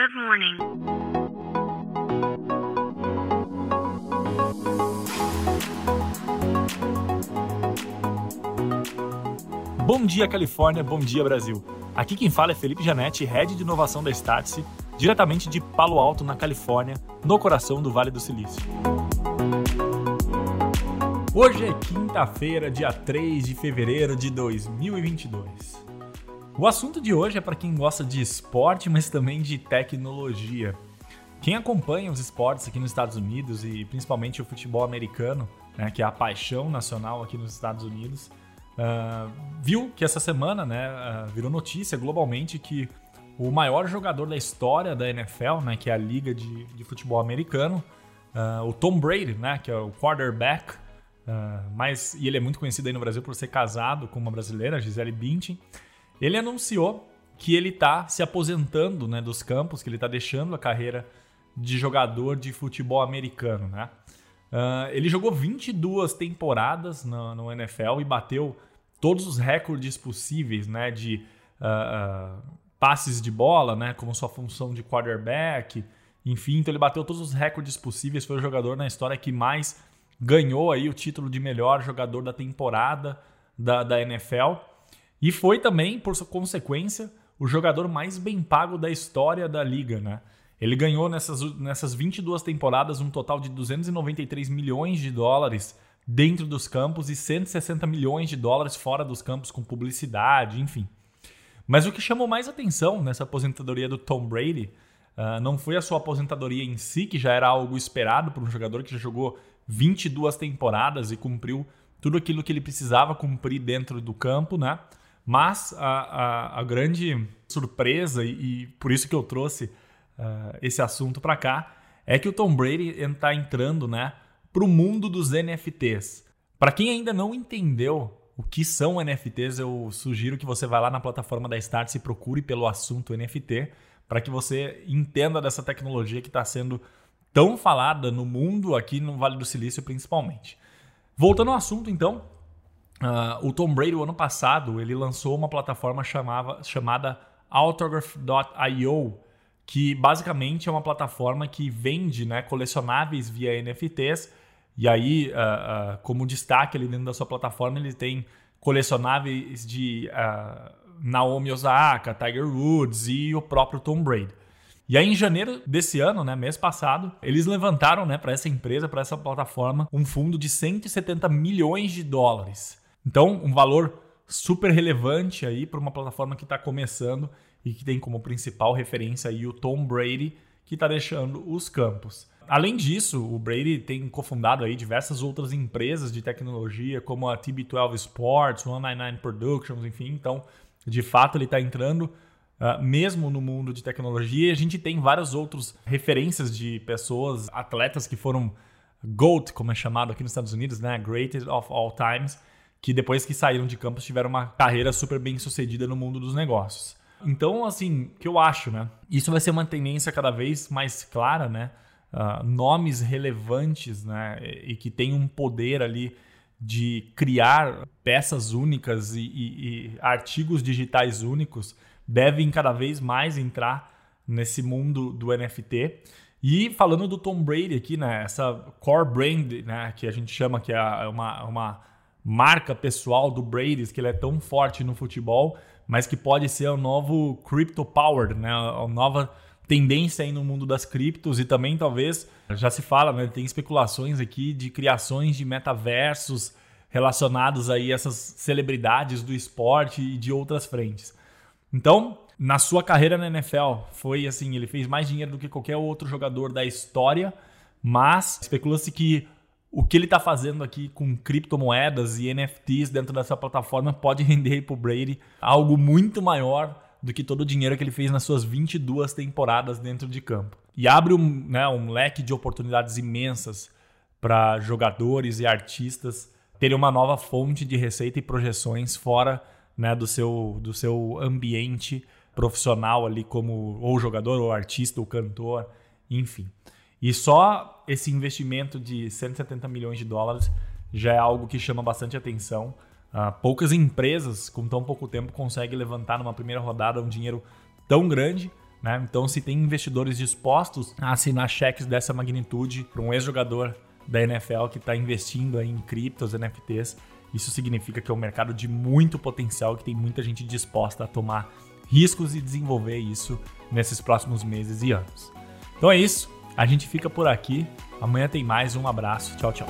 Good morning. Bom dia, Califórnia. Bom dia, Brasil. Aqui quem fala é Felipe Janetti, Head de Inovação da Startse, diretamente de Palo Alto, na Califórnia, no coração do Vale do Silício. Hoje é quinta-feira, dia 3 de fevereiro de 2022. O assunto de hoje é para quem gosta de esporte, mas também de tecnologia. Quem acompanha os esportes aqui nos Estados Unidos e principalmente o futebol americano, né, que é a paixão nacional aqui nos Estados Unidos, uh, viu que essa semana né, uh, virou notícia globalmente que o maior jogador da história da NFL, né, que é a liga de, de futebol americano, uh, o Tom Brady, né, que é o quarterback, mas, e ele é muito conhecido aí no Brasil por ser casado com uma brasileira, Gisele Bündchen, ele anunciou que ele está se aposentando né, dos campos, que ele está deixando a carreira de jogador de futebol americano. Né? Uh, ele jogou 22 temporadas no, no, NFL e bateu todos os recordes possíveis né, de uh, uh, passes de bola, né, como sua função de quarterback. Enfim, então ele bateu todos os recordes possíveis. Foi o jogador na história que mais ganhou aí o título de melhor jogador da temporada da, da NFL. E foi também, por consequência, o jogador mais bem pago da história da liga, né? Ele ganhou nessas, nessas 22 temporadas um total de 293 milhões de dólares dentro dos campos e 160 milhões de dólares fora dos campos com publicidade, enfim. Mas o que chamou mais atenção nessa aposentadoria do Tom Brady uh, não foi a sua aposentadoria em si, que já era algo esperado por um jogador que já jogou 22 temporadas e cumpriu tudo aquilo que ele precisava cumprir dentro do campo, né? Mas a, a, a grande surpresa, e, e, por isso que eu trouxe uh, esse assunto para cá, é que o Tom Brady está entrando né, para o mundo dos NFTs. Para quem ainda não entendeu o que são NFTs, eu sugiro que você vá lá na plataforma da Start e procure pelo assunto NFT, para que você entenda dessa tecnologia que está sendo tão falada no mundo, aqui no Vale do Silício principalmente. Voltando ao assunto, então, Uh, o Tom Brady, o ano passado, ele lançou uma plataforma chamava, chamada Autograph.io, que basicamente é uma plataforma que vende né, colecionáveis via NFTs. E aí, uh, uh, como destaque ali dentro da sua plataforma, ele tem colecionáveis de Naomi Osaka, Tiger Woods e o próprio Tom Brady. E aí, em janeiro desse ano, né, mês passado, eles levantaram né, para essa empresa, para essa plataforma, um fundo de 170 milhões de dólares. Então, um valor super relevante aí para uma plataforma que está começando e que tem como principal referência aí o Tom Brady, que está deixando os campos. Além disso, o Brady tem cofundado aí diversas outras empresas de tecnologia, como a TB12 Sports, 199 Productions, enfim. Então, de fato, ele está entrando uh, mesmo no mundo de tecnologia. A gente tem várias outras referências de pessoas, atletas que foram GOAT, como é chamado aqui nos Estados Unidos, né? Greatest of All Times, que depois que saíram de campus tiveram uma carreira super bem sucedida no mundo dos negócios. Então, assim, o que eu acho, né? Isso vai ser uma tendência cada vez mais clara, né? Uh, nomes relevantes, né? E que tem um poder ali de criar peças únicas e, e, e artigos digitais únicos devem cada vez mais entrar nesse mundo do NFT. E falando do Tom Brady aqui, né? Essa core brand, né? Que a gente chama que é uma, uma marca pessoal do Brady, que ele é tão forte no futebol, mas que pode ser o novo crypto powered, né? A nova tendência aí no mundo das criptos e também talvez já se fala, né? Tem especulações aqui de criações de metaversos relacionados aí a essas celebridades do esporte e de outras frentes. Então, na sua carreira na NFL, foi assim, ele fez mais dinheiro do que qualquer outro jogador da história, mas especula-se que o que ele está fazendo aqui com criptomoedas e NFTs dentro dessa plataforma pode render para o Brady algo muito maior do que todo o dinheiro que ele fez nas suas 22 temporadas dentro de campo. E abre um, né, um leque de oportunidades imensas para jogadores e artistas terem uma nova fonte de receita e projeções fora né, do, seu, do seu ambiente profissional ali como ou jogador ou artista ou cantor, enfim. E só esse investimento de 170 milhões de dólares já é algo que chama bastante atenção. Uh, poucas empresas com tão pouco tempo conseguem levantar numa primeira rodada um dinheiro tão grande Né? Então, se tem investidores dispostos a assinar cheques dessa magnitude para um ex-jogador da NFL que está investindo em criptos, NFTs, isso significa que é um mercado de muito potencial, que tem muita gente disposta a tomar riscos e desenvolver isso nesses próximos meses e anos. Então é isso, a gente fica por aqui. Amanhã tem mais. Um abraço. Tchau, tchau.